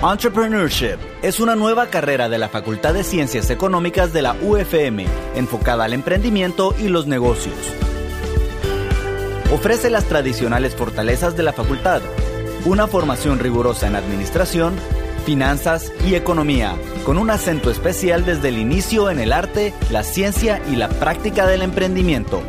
Entrepreneurship es una nueva carrera de la Facultad de Ciencias Económicas de la UFM, enfocada al emprendimiento y los negocios. Ofrece las tradicionales fortalezas de la facultad, una formación rigurosa en administración, finanzas y economía, con un acento especial desde el inicio en el arte, la ciencia y la práctica del emprendimiento.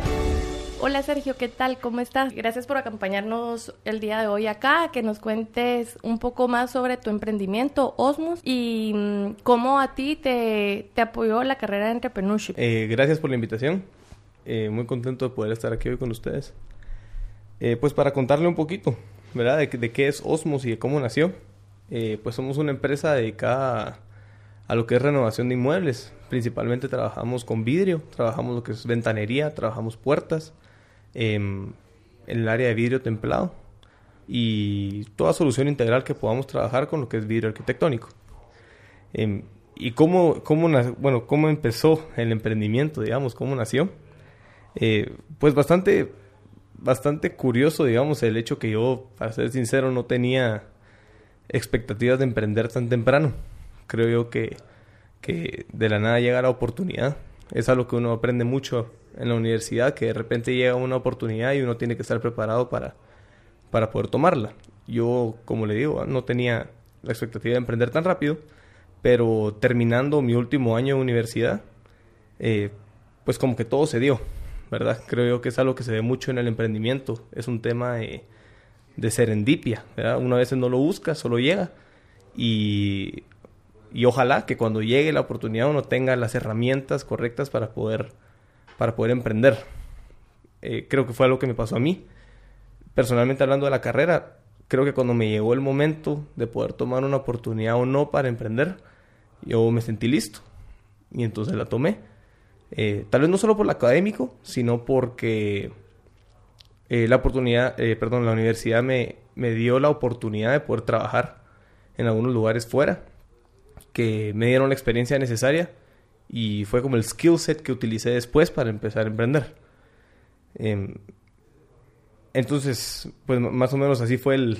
Hola Sergio, ¿qué tal? ¿Cómo estás? Gracias por acompañarnos el día de hoy acá, que nos cuentes un poco más sobre tu emprendimiento Osmos y mm, cómo a ti te, apoyó la carrera de entrepreneurship. Eh, gracias por la invitación. Eh, muy contento de poder estar aquí hoy con ustedes. Eh, pues para contarle un poquito, ¿verdad? De, de, qué es Osmos y de cómo nació. pues somos una empresa dedicada a lo que es renovación de inmuebles. Principalmente trabajamos con vidrio, trabajamos lo que es ventanería, trabajamos puertas, en el área de vidrio templado y toda solución integral que podamos trabajar con lo que es vidrio arquitectónico. Em, ¿Y cómo, cómo, bueno, cómo empezó el emprendimiento, digamos, cómo nació? Eh, pues bastante, bastante curioso, digamos, el hecho que yo, para ser sincero, no tenía expectativas de emprender tan temprano. Creo yo que, que de la nada llega la oportunidad. Es algo que uno aprende mucho en la universidad, que de repente llega una oportunidad y uno tiene que estar preparado para, para poder tomarla. Yo, como le digo, no tenía la expectativa de emprender tan rápido, pero terminando mi último año de universidad, eh, pues como que todo se dio, ¿verdad? Creo que es algo que se ve mucho en el emprendimiento, es un tema de, de serendipia, ¿verdad? Una vez no lo busca, solo llega y, y ojalá que cuando llegue la oportunidad uno tenga las herramientas correctas para poder para poder emprender. Eh, creo que fue algo que me pasó a mí. Personalmente hablando de la carrera, creo que cuando me llegó el momento de poder tomar una oportunidad o no para emprender, yo me sentí listo. Y entonces la tomé. Eh, tal vez no solo por lo académico, sino porque eh, la oportunidad, perdón, la universidad me, me dio la oportunidad de poder trabajar en algunos lugares fuera, que me dieron la experiencia necesaria y fue como el skill set que utilicé después para empezar a emprender. Em, entonces, pues más o menos así fue el...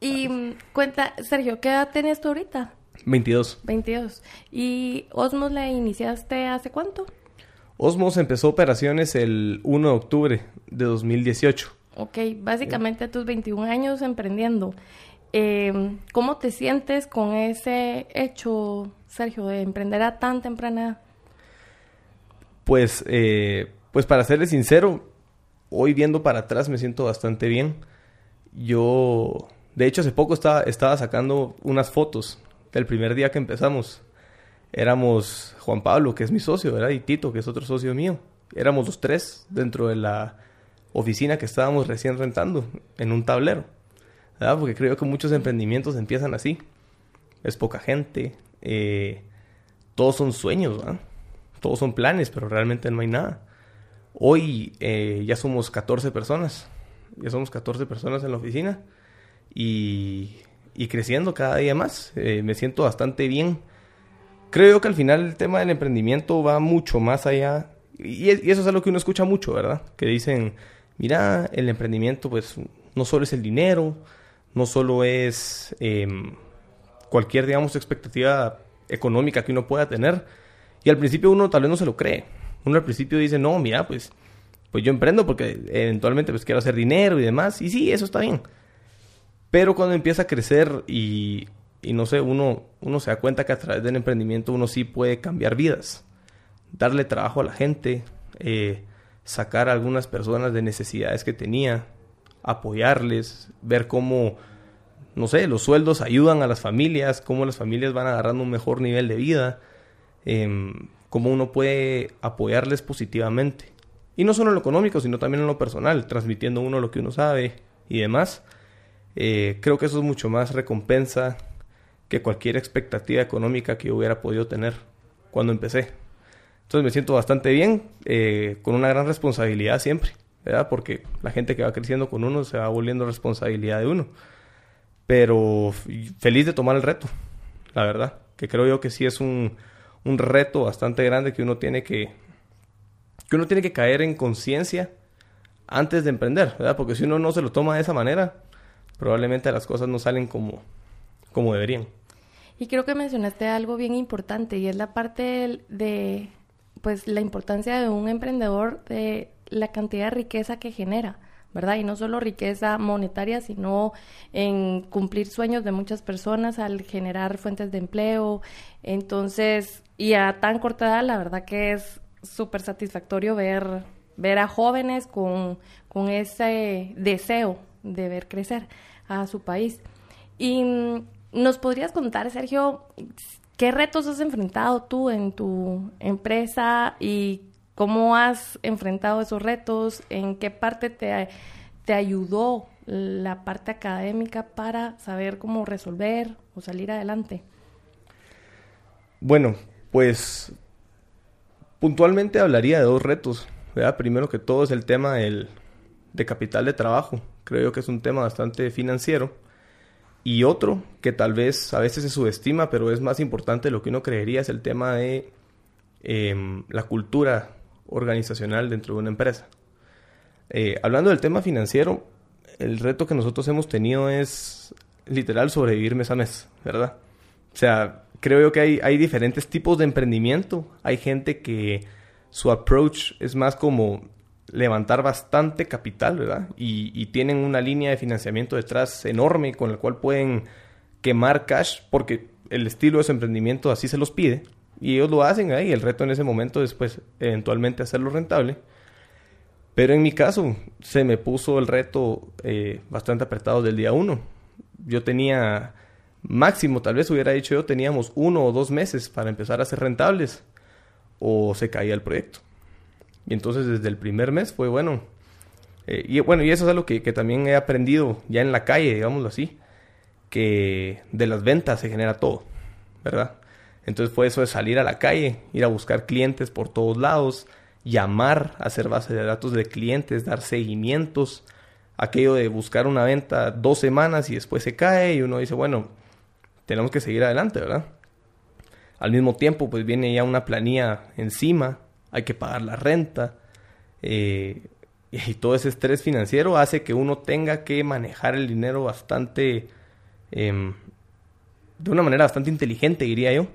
Y cuenta, Sergio, ¿qué edad tenías tú ahorita? 22. 22. ¿Y Osmos la iniciaste hace cuánto? Osmos empezó operaciones el 1 de octubre de 2018. Ok, básicamente a tus 21 años emprendiendo. Em, ¿Cómo te sientes con ese hecho, Sergio, de emprender a tan temprana Pues, eh, pues para serle sincero, hoy viendo para atrás me siento bastante bien. Yo, de hecho, hace poco estaba, estaba sacando unas fotos del primer día que empezamos. Éramos Juan Pablo, que es mi socio, ¿verdad? Y Tito, que es otro socio mío. Éramos los tres dentro de la oficina que estábamos recién rentando en un tablero. Porque creo que muchos emprendimientos empiezan así. Es poca gente, eh, todos son sueños, Todos son planes, pero realmente no hay nada. Hoy eh, ya somos 14 personas, ya somos 14 personas en la oficina y, creciendo cada día más. Eh, me siento bastante bien. Creo que al final el tema del emprendimiento va mucho más allá y, eso es algo que uno escucha mucho, ¿verdad? Que dicen, mira, el emprendimiento pues no solo es el dinero, no solo es em, cualquier, digamos, expectativa económica que uno pueda tener. Y al principio uno tal vez no se lo cree. Uno al principio dice, no, mira, pues, pues yo emprendo porque eventualmente pues quiero hacer dinero y demás. Y sí, eso está bien. Pero cuando empieza a crecer y, no sé, uno, uno se da cuenta que a través del emprendimiento uno sí puede cambiar vidas. Darle trabajo a la gente, eh, sacar a algunas personas de necesidades que tenía, apoyarles, ver cómo, no sé, los sueldos ayudan a las familias, cómo las familias van agarrando un mejor nivel de vida, em, cómo uno puede apoyarles positivamente. Y no solo en lo económico, sino también en lo personal, transmitiendo uno lo que uno sabe y demás. Eh, creo que eso es mucho más recompensa que cualquier expectativa económica que yo hubiera podido tener cuando empecé. Entonces me siento bastante bien, eh, con una gran responsabilidad siempre. ¿verdad? Porque la gente que va creciendo con uno se va volviendo responsabilidad de uno. Pero feliz de tomar el reto, la verdad. Que creo yo que sí es un, un reto bastante grande que uno tiene que, que uno tiene que caer en conciencia antes de emprender, ¿verdad? Porque si uno no se lo toma de esa manera, probablemente las cosas no salen como, como deberían. Y creo que mencionaste algo bien importante y es la parte de, pues, la importancia de un emprendedor de la cantidad de riqueza que genera. ¿Verdad? Y no solo riqueza monetaria, sino en cumplir sueños de muchas personas al generar fuentes de empleo. Entonces, y a tan corta edad, la verdad que es súper satisfactorio ver, ver a jóvenes con, con ese deseo de ver crecer a su país. Y mm, nos podrías contar, Sergio, qué retos has enfrentado tú en tu empresa y cómo has enfrentado esos retos, en qué parte te, te ayudó la parte académica para saber cómo resolver o salir adelante. Bueno, pues puntualmente hablaría de dos retos. Primero que todo es el tema del, de capital de trabajo. Creo que es un tema bastante financiero. Y otro que tal vez a veces se subestima, pero es más importante de lo que uno creería, es el tema de em, la cultura organizacional dentro de una empresa. Eh, hablando del tema financiero, el reto que nosotros hemos tenido es literal sobrevivir mes a mes, ¿verdad? O sea, creo yo que hay, hay diferentes tipos de emprendimiento. Hay gente que su approach es más como levantar bastante capital, ¿verdad? Y, tienen una línea de financiamiento detrás enorme con la cual pueden quemar cash porque el estilo de su emprendimiento así se los pide. Y ellos lo hacen ahí. El reto en ese momento es, pues, eventualmente hacerlo rentable. Pero en mi caso, se me puso el reto eh, bastante apretado del día uno. Yo tenía máximo, tal vez hubiera dicho yo, teníamos uno o dos meses para empezar a ser rentables o se caía el proyecto. Y entonces desde el primer mes fue bueno. Eh, y bueno, y eso es algo que, que, también he aprendido ya en la calle, digámoslo así, que de las ventas se genera todo, ¿verdad? Entonces fue eso de salir a la calle, ir a buscar clientes por todos lados, llamar, hacer base de datos de clientes, dar seguimientos, aquello de buscar una venta dos semanas y después se cae y uno dice, bueno, tenemos que seguir adelante, ¿verdad? Al mismo tiempo, pues viene ya una planilla encima, hay que pagar la renta, eh, y todo ese estrés financiero hace que uno tenga que manejar el dinero bastante, em, de una manera bastante inteligente, diría yo,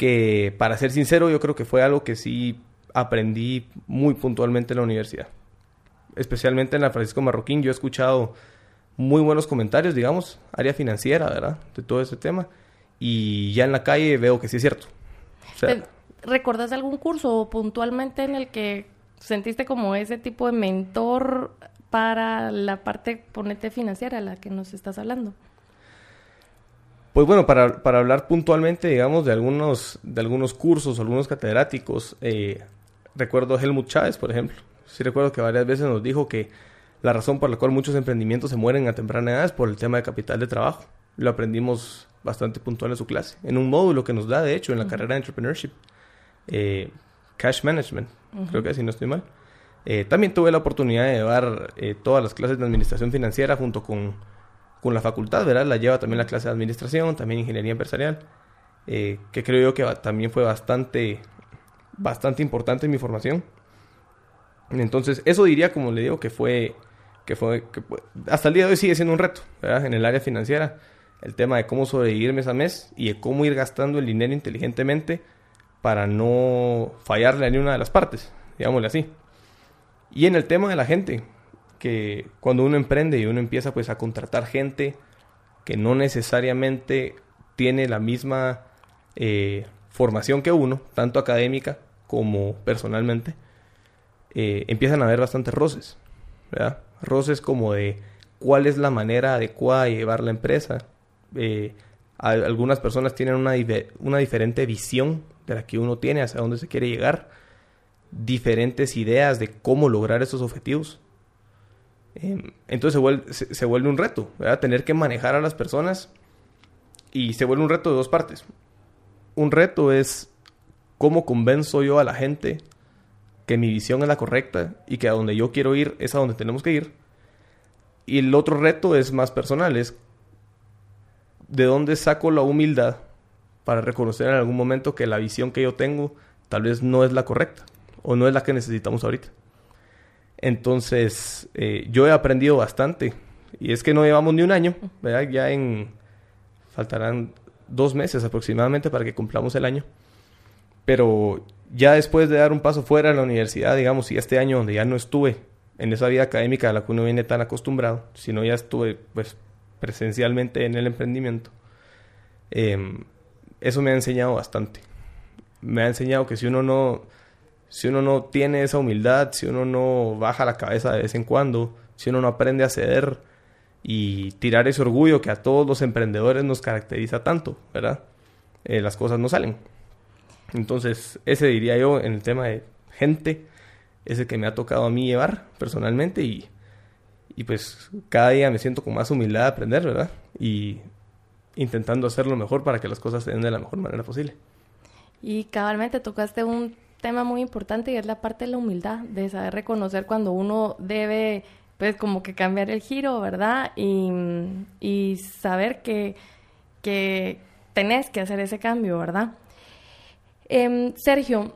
que para ser sincero yo creo que fue algo que sí aprendí muy puntualmente en la universidad, especialmente en la Francisco Marroquín, yo he escuchado muy buenos comentarios, digamos, área financiera, ¿verdad? De todo ese tema y ya en la calle veo que sí es cierto. ¿Recuerdas algún curso puntualmente en el que sentiste como ese tipo de mentor para la parte, ponete, financiera a la que nos estás hablando? Pues bueno, para, para, hablar puntualmente, digamos, de algunos, de algunos cursos, algunos catedráticos, eh, recuerdo a Helmut Chávez, por ejemplo. Sí recuerdo que varias veces nos dijo que la razón por la cual muchos emprendimientos se mueren a temprana edad es por el tema de capital de trabajo. Lo aprendimos bastante puntual en su clase, en un módulo que nos da, de hecho, en la carrera de Entrepreneurship, eh, Cash Management, creo que así no estoy mal. Eh, también tuve la oportunidad de llevar eh, todas las clases de administración financiera junto con, con, la facultad, ¿verdad? La lleva también la clase de administración, también ingeniería empresarial, que creo yo que también fue bastante, bastante importante en mi formación. Entonces, eso diría, como le digo, que fue, que fue, hasta el día de hoy sigue siendo un reto, ¿verdad? En el área financiera el tema de cómo sobrevivir mes a mes y de cómo ir gastando el dinero inteligentemente para no fallarle a ninguna de las partes, digámosle así. Y en el tema de la gente, que cuando uno emprende y uno empieza pues a contratar gente que no necesariamente tiene la misma eh, formación que uno, tanto académica como personalmente, eh, empiezan a haber bastantes roces. Roces como de cuál es la manera adecuada de llevar la empresa, eh, algunas personas tienen una, una diferente visión de la que uno tiene, hacia dónde se quiere llegar, diferentes ideas de cómo lograr esos objetivos. Em, entonces se vuelve, un reto, Tener que manejar a las personas y se vuelve un reto de dos partes. Un reto es cómo convenzo yo a la gente que mi visión es la correcta y que a donde yo quiero ir es a donde tenemos que ir. Y el otro reto es más personal, es de dónde saco la humildad para reconocer en algún momento que la visión que yo tengo tal vez no es la correcta o no es la que necesitamos ahorita. Entonces, eh, yo he aprendido bastante y es que no llevamos ni un año, ¿verdad? Ya en faltarán dos meses aproximadamente para que cumplamos el año. Pero ya después de dar un paso fuera de la universidad, digamos, y este año donde ya no estuve en esa vida académica a la que uno viene tan acostumbrado, sino ya estuve pues presencialmente en el emprendimiento, em, eso me ha enseñado bastante. Me ha enseñado que si uno no, si uno no tiene esa humildad, si uno no baja la cabeza de vez en cuando, si uno no aprende a ceder y tirar ese orgullo que a todos los emprendedores nos caracteriza tanto, ¿verdad? Eh, las cosas no salen. Entonces, ese diría yo en el tema de gente, ese que me ha tocado a mí llevar personalmente y, y pues cada día me siento con más humildad de aprender, ¿verdad? Y intentando hacerlo mejor para que las cosas se den de la mejor manera posible. Y cabalmente tocaste un tema muy importante y es la parte de la humildad, de saber reconocer cuando uno debe, pues como que cambiar el giro, ¿verdad? Y, y saber que, que tenés que hacer ese cambio, ¿verdad? Em, Sergio,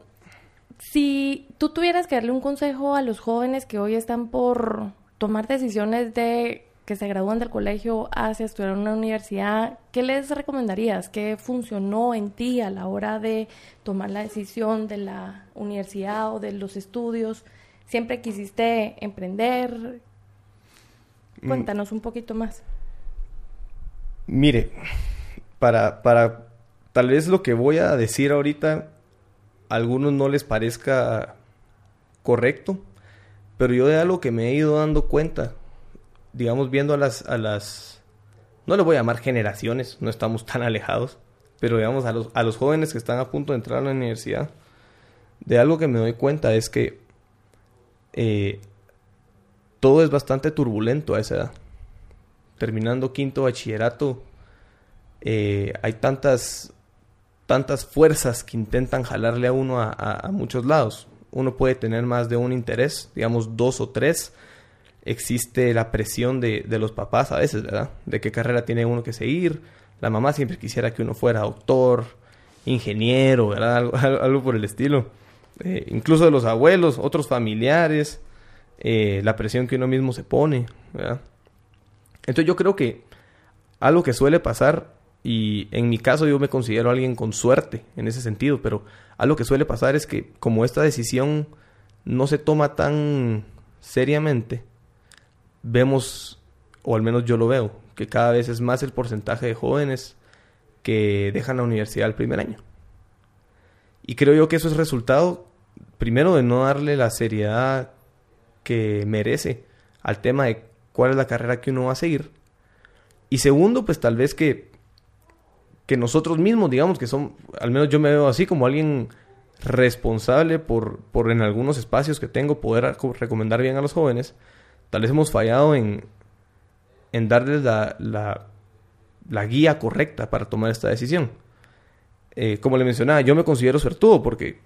si tú tuvieras que darle un consejo a los jóvenes que hoy están por tomar decisiones de que se gradúan del colegio hacia estudiar en una universidad, ¿qué les recomendarías? ¿Qué funcionó en ti a la hora de tomar la decisión de la universidad o de los estudios? ¿Siempre quisiste emprender? Mm. Cuéntanos un poquito más. Mire, para, para tal vez lo que voy a decir ahorita a algunos no les parezca correcto, pero yo de algo que me he ido dando cuenta, digamos viendo a las, a las, no le voy a llamar generaciones, no estamos tan alejados, pero digamos a los, a los jóvenes que están a punto de entrar a la universidad, de algo que me doy cuenta es que eh, todo es bastante turbulento a esa edad. Terminando quinto bachillerato, eh, hay tantas tantas fuerzas que intentan jalarle a uno a, muchos lados. Uno puede tener más de un interés, digamos dos o tres. Existe la presión de, los papás a veces, ¿verdad? De qué carrera tiene uno que seguir. La mamá siempre quisiera que uno fuera doctor, ingeniero, ¿verdad? Algo, por el estilo. Eh, incluso de los abuelos, otros familiares, eh, la presión que uno mismo se pone, ¿verdad? Entonces yo creo que algo que suele pasar y en mi caso yo me considero alguien con suerte en ese sentido, pero algo que suele pasar es que como esta decisión no se toma tan seriamente, vemos, o al menos yo lo veo, que cada vez es más el porcentaje de jóvenes que dejan la universidad el primer año. Y creo yo que eso es resultado, primero, de no darle la seriedad que merece al tema de cuál es la carrera que uno va a seguir. Y segundo, pues tal vez que que nosotros mismos, digamos que son, al menos yo me veo así como alguien responsable por, por en algunos espacios que tengo poder recomendar bien a los jóvenes, tal vez hemos fallado en, en darles la, la, guía correcta para tomar esta decisión. Eh, como le mencionaba, yo me considero suertudo porque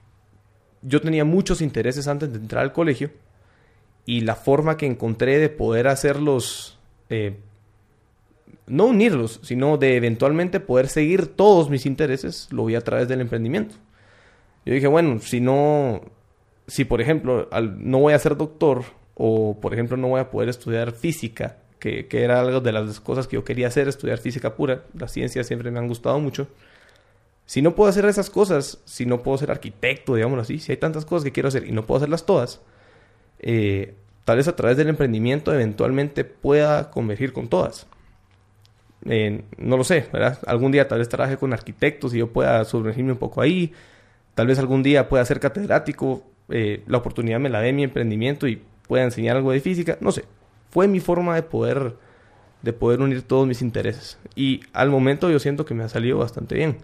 yo tenía muchos intereses antes de entrar al colegio y la forma que encontré de poder hacerlos eh, no unirlos, sino de eventualmente poder seguir todos mis intereses, lo vi a través del emprendimiento. Yo dije, bueno, si no, si por ejemplo no voy a ser doctor o por ejemplo no voy a poder estudiar física, que, que, era algo de las cosas que yo quería hacer, estudiar física pura, las ciencias siempre me han gustado mucho. Si no puedo hacer esas cosas, si no puedo ser arquitecto, digámoslo así, si hay tantas cosas que quiero hacer y no puedo hacerlas todas, eh, tal vez a través del emprendimiento eventualmente pueda convergir con todas. Eh, no lo sé, ¿verdad? Algún día tal vez trabaje con arquitectos y yo pueda sumergirme un poco ahí. Tal vez algún día pueda ser catedrático, eh, la oportunidad me la dé mi emprendimiento y pueda enseñar algo de física, no sé. Fue mi forma de poder, de poder unir todos mis intereses. Y al momento yo siento que me ha salido bastante bien.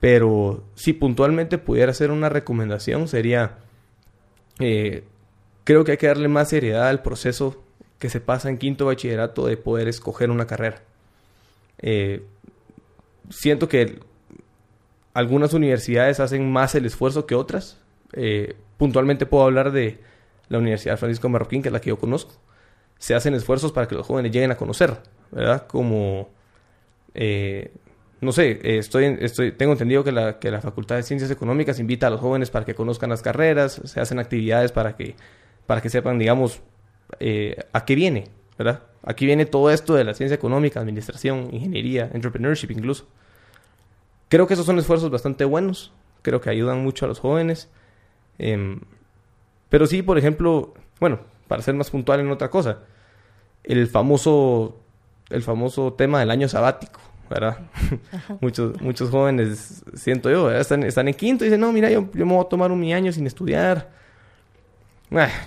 Pero si puntualmente pudiera hacer una recomendación sería, eh, creo que hay que darle más seriedad al proceso que se pasa en quinto bachillerato de poder escoger una carrera. Eh, siento que algunas universidades hacen más el esfuerzo que otras. Eh, puntualmente puedo hablar de la Universidad Francisco Marroquín, que es la que yo conozco. Se hacen esfuerzos para que los jóvenes lleguen a conocer, ¿verdad? Como, eh, no sé, estoy, estoy, tengo entendido que la, que la Facultad de Ciencias Económicas invita a los jóvenes para que conozcan las carreras, se hacen actividades para que, para que sepan, digamos, a qué viene, ¿verdad? aquí viene todo esto de la ciencia económica, administración, ingeniería, entrepreneurship incluso. Creo que esos son esfuerzos bastante buenos, creo que ayudan mucho a los jóvenes. Em, pero sí, por ejemplo, bueno, para ser más puntual en otra cosa, el famoso, el famoso tema del año sabático, ¿verdad? muchos, muchos jóvenes, siento yo, Están, están en quinto y dicen, no, mira, yo, yo me voy a tomar un mi año sin estudiar.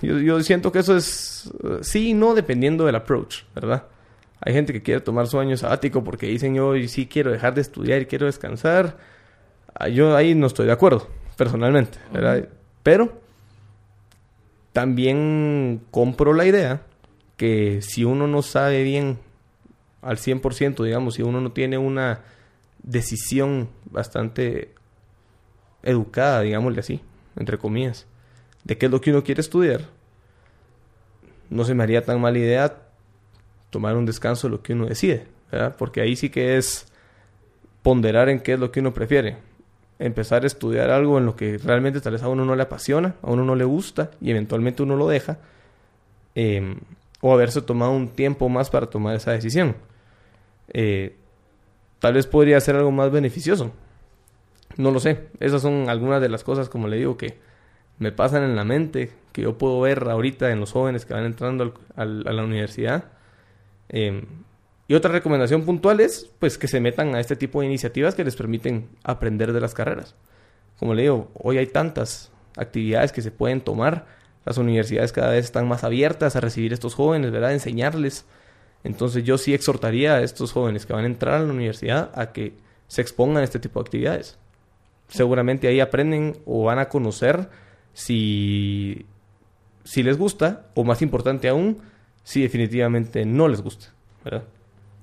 yo, yo, siento que eso es sí y no dependiendo del approach, ¿verdad? Hay gente que quiere tomar su año sabático porque dicen yo sí quiero dejar de estudiar y quiero descansar. Ah, yo ahí no estoy de acuerdo, personalmente, ¿verdad? Pero también compro la idea que si uno no sabe bien al 100%, digamos, si uno no tiene una decisión bastante educada, digámosle así, entre comillas, de qué es lo que uno quiere estudiar, no se me haría tan mala idea tomar un descanso de lo que uno decide, ¿verdad? Porque ahí sí que es ponderar en qué es lo que uno prefiere. Empezar a estudiar algo en lo que realmente tal vez a uno no le apasiona, a uno no le gusta y eventualmente uno lo deja. Em, o haberse tomado un tiempo más para tomar esa decisión. Eh, tal vez podría ser algo más beneficioso. No lo sé. Esas son algunas de las cosas, como le digo, que me pasan en la mente, que yo puedo ver ahorita en los jóvenes que van entrando a la universidad. Em, y otra recomendación puntual es pues que se metan a este tipo de iniciativas que les permiten aprender de las carreras. Como le digo, hoy hay tantas actividades que se pueden tomar. Las universidades cada vez están más abiertas a recibir a estos jóvenes, ¿verdad? Enseñarles. Entonces yo sí exhortaría a estos jóvenes que van a entrar a la universidad a que se expongan a este tipo de actividades. Seguramente ahí aprenden o van a conocer si, si les gusta o más importante aún, si definitivamente no les gusta, ¿verdad?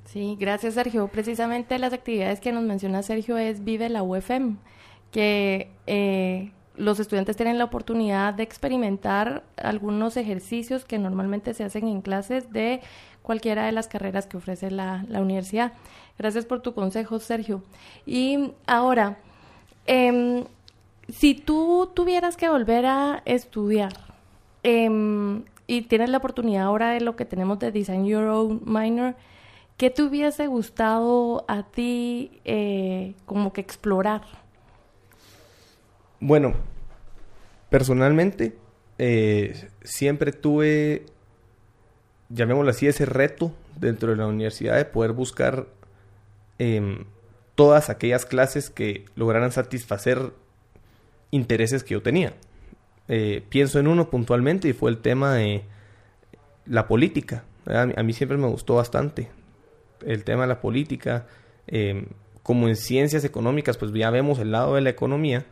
Sí, gracias Sergio. Precisamente las actividades que nos menciona Sergio es Vive la UFM, que eh, los estudiantes tienen la oportunidad de experimentar algunos ejercicios que normalmente se hacen en clases de cualquiera de las carreras que ofrece la, universidad. Gracias por tu consejo, Sergio. Y ahora, em, si tú tuvieras que volver a estudiar em, y tienes la oportunidad ahora de lo que tenemos de Design Your Own Minor, ¿qué te hubiese gustado a ti eh, como que explorar? Bueno, personalmente eh, siempre tuve, llamémoslo así, ese reto dentro de la universidad de poder buscar em, todas aquellas clases que lograran satisfacer intereses que yo tenía. Eh, pienso en uno puntualmente y fue el tema de la política. A mí, siempre me gustó bastante el tema de la política. Em, como en ciencias económicas, pues ya vemos el lado de la economía.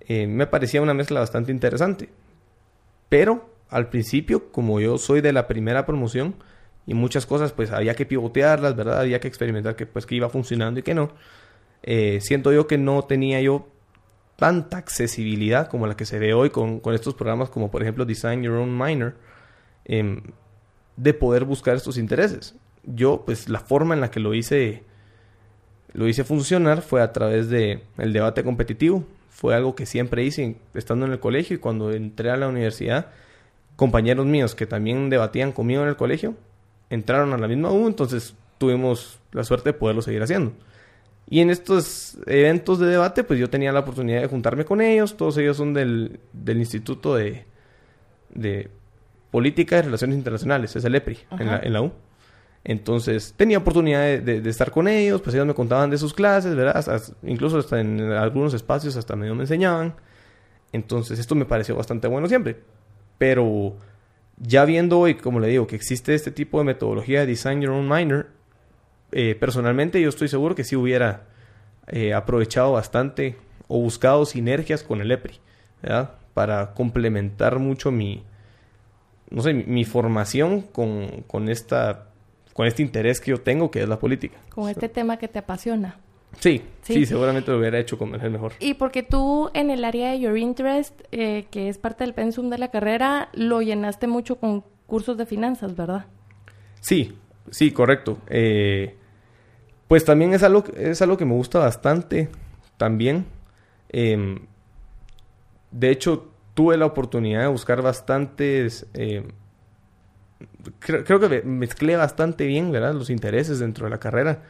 Eh, me parecía una mezcla bastante interesante. Pero al principio, como yo soy de la primera promoción y muchas cosas, pues había que pivotearlas, ¿verdad? Había que experimentar que, pues, que iba funcionando y que no. Eh, siento yo que no tenía yo tanta accesibilidad como la que se ve hoy con, estos programas como por ejemplo Design Your Own Minor, em, de poder buscar estos intereses. Yo, pues la forma en la que lo hice, lo hice funcionar fue a través de el debate competitivo. Fue algo que siempre hice estando en el colegio y cuando entré a la universidad, compañeros míos que también debatían conmigo en el colegio, entraron a la misma U, entonces tuvimos la suerte de poderlo seguir haciendo. Y en estos eventos de debate, pues yo tenía la oportunidad de juntarme con ellos. Todos ellos son del, del Instituto de, de Política y Relaciones Internacionales, es el EPRI, en la, en la, U. Entonces tenía oportunidad de, estar con ellos, pues ellos me contaban de sus clases, ¿verdad? incluso hasta en algunos espacios hasta medio me enseñaban. Entonces esto me pareció bastante bueno siempre. Pero ya viendo hoy, como le digo, que existe este tipo de metodología de Design Your Own Minor, eh, personalmente yo estoy seguro que sí hubiera eh, aprovechado bastante o buscado sinergias con el EPRI, ¿verdad? Para complementar mucho mi, no sé, mi, formación con, con, esta, con este interés que yo tengo, que es la política. Con este tema que te apasiona. Sí, sí, seguramente lo hubiera hecho convencer mejor. Y porque tú en el área de Your Interest, eh, que es parte del pensum de la carrera, lo llenaste mucho con cursos de finanzas, ¿verdad? Sí, sí, correcto. Eh, pues también es algo, es algo que me gusta bastante también. Em, de hecho, tuve la oportunidad de buscar bastantes creo, que mezclé bastante bien, ¿verdad? Los intereses dentro de la carrera.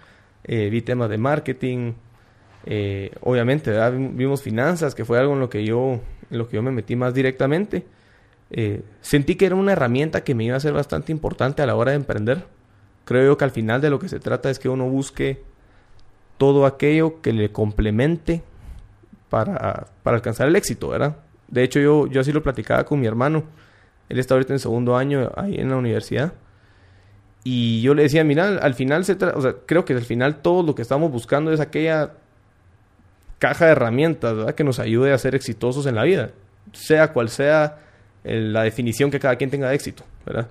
Eh, vi temas de marketing, eh, obviamente. Vimos finanzas, que fue algo en lo que yo, en lo que yo me metí más directamente. Eh, sentí que era una herramienta que me iba a ser bastante importante a la hora de emprender. Creo yo que al final de lo que se trata es que uno busque todo aquello que le complemente para, para alcanzar el éxito, ¿verdad? De hecho, yo, yo así lo platicaba con mi hermano. Él está ahorita en segundo año ahí en la universidad. Y yo le decía, mira, al final se o sea, creo que al final todo lo que estamos buscando es aquella caja de herramientas, ¿verdad? Que nos ayude a ser exitosos en la vida. Sea cual sea la definición que cada quien tenga de éxito, ¿verdad?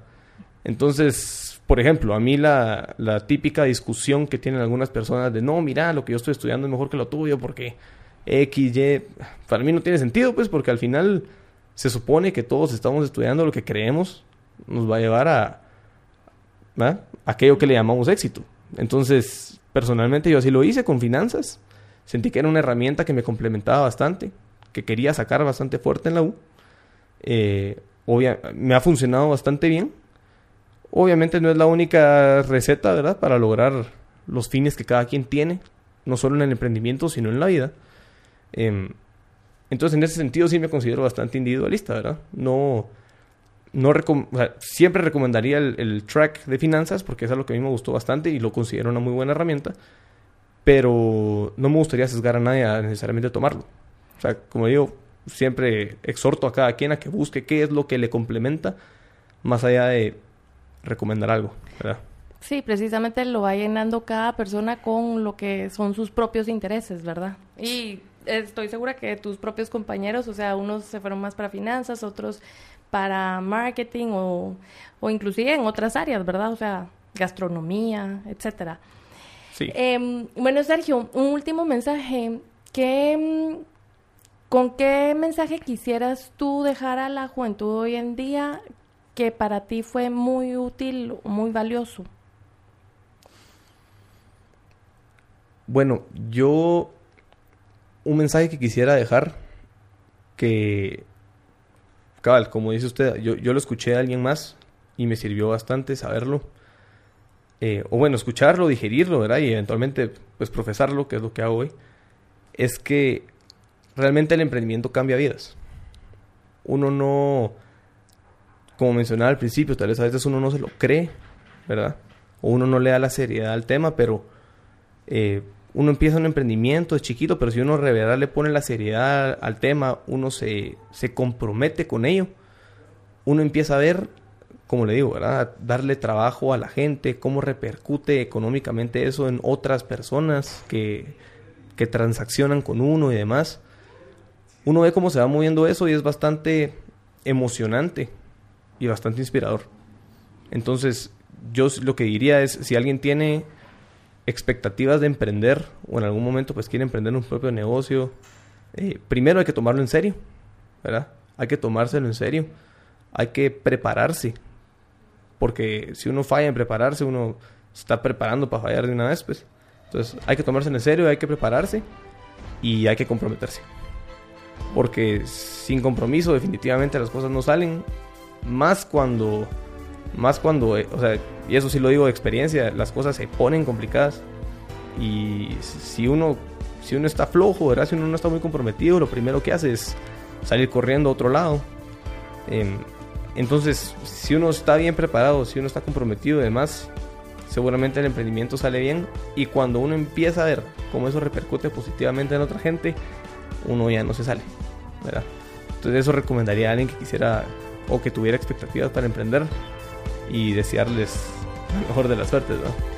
Entonces, por ejemplo, a mí la, la típica discusión que tienen algunas personas de, no, mira, lo que yo estoy estudiando es mejor que lo tuyo porque X, Y, para mí no tiene sentido, pues, porque al final se supone que todos estamos estudiando lo que creemos nos va a llevar a, aquello que le llamamos éxito. Entonces, personalmente yo así lo hice con finanzas. Sentí que era una herramienta que me complementaba bastante, que quería sacar bastante fuerte en la U. Eh, me ha funcionado bastante bien. Obviamente no es la única receta, ¿verdad? Para lograr los fines que cada quien tiene, no solo en el emprendimiento, sino en la vida. Em, entonces, en ese sentido sí me considero bastante individualista, ¿verdad? No, no siempre recomendaría el, track de finanzas porque es algo que a mí me gustó bastante y lo considero una muy buena herramienta, pero no me gustaría sesgar a nadie a necesariamente tomarlo. O sea, como digo, siempre exhorto a cada quien a que busque qué es lo que le complementa más allá de recomendar algo, ¿verdad? Sí, precisamente lo va llenando cada persona con lo que son sus propios intereses, ¿verdad? Y estoy segura que tus propios compañeros, o sea, unos se fueron más para finanzas, otros para marketing o, o inclusive en otras áreas, ¿verdad? O sea, gastronomía, etcétera. Sí. Em, bueno, Sergio, un último mensaje. ¿Qué, ¿Con qué mensaje quisieras tú dejar a la juventud hoy en día que para ti fue muy útil, muy valioso? Bueno, yo un mensaje que quisiera dejar que, cabal, como dice usted, yo, yo lo escuché de alguien más y me sirvió bastante saberlo. Eh, o bueno, escucharlo, digerirlo, ¿verdad? Y eventualmente, pues, profesarlo, que es lo que hago hoy. Es que realmente el emprendimiento cambia vidas. Uno no, como mencionaba al principio, tal vez a veces uno no se lo cree, ¿verdad? O uno no le da la seriedad al tema, pero eh, uno empieza un emprendimiento, es chiquito, pero si uno de le pone la seriedad al tema, uno se, se compromete con ello, uno empieza a ver, como le digo, ¿verdad? Darle trabajo a la gente, cómo repercute económicamente eso en otras personas que, que transaccionan con uno y demás. Uno ve cómo se va moviendo eso y es bastante emocionante y bastante inspirador. Entonces, yo lo que diría es, si alguien tiene expectativas de emprender o en algún momento pues quiere emprender un propio negocio, eh, primero hay que tomarlo en serio, ¿verdad? Hay que tomárselo en serio, hay que prepararse, porque si uno falla en prepararse, uno está preparando para fallar de una vez, pues. Entonces hay que tomarse en serio, hay que prepararse y hay que comprometerse. Porque sin compromiso definitivamente las cosas no salen, más cuando más cuando, eh, o sea, y eso sí lo digo de experiencia, las cosas se ponen complicadas. Y si uno, si uno está flojo, ¿verdad? Si uno no está muy comprometido, lo primero que hace es salir corriendo a otro lado. Em, entonces, si uno está bien preparado, si uno está comprometido y demás, seguramente el emprendimiento sale bien. Y cuando uno empieza a ver cómo eso repercute positivamente en otra gente, uno ya no se sale, ¿verdad? Entonces eso recomendaría a alguien que quisiera o que tuviera expectativas para emprender y desearles mejor de las suertes, ¿no?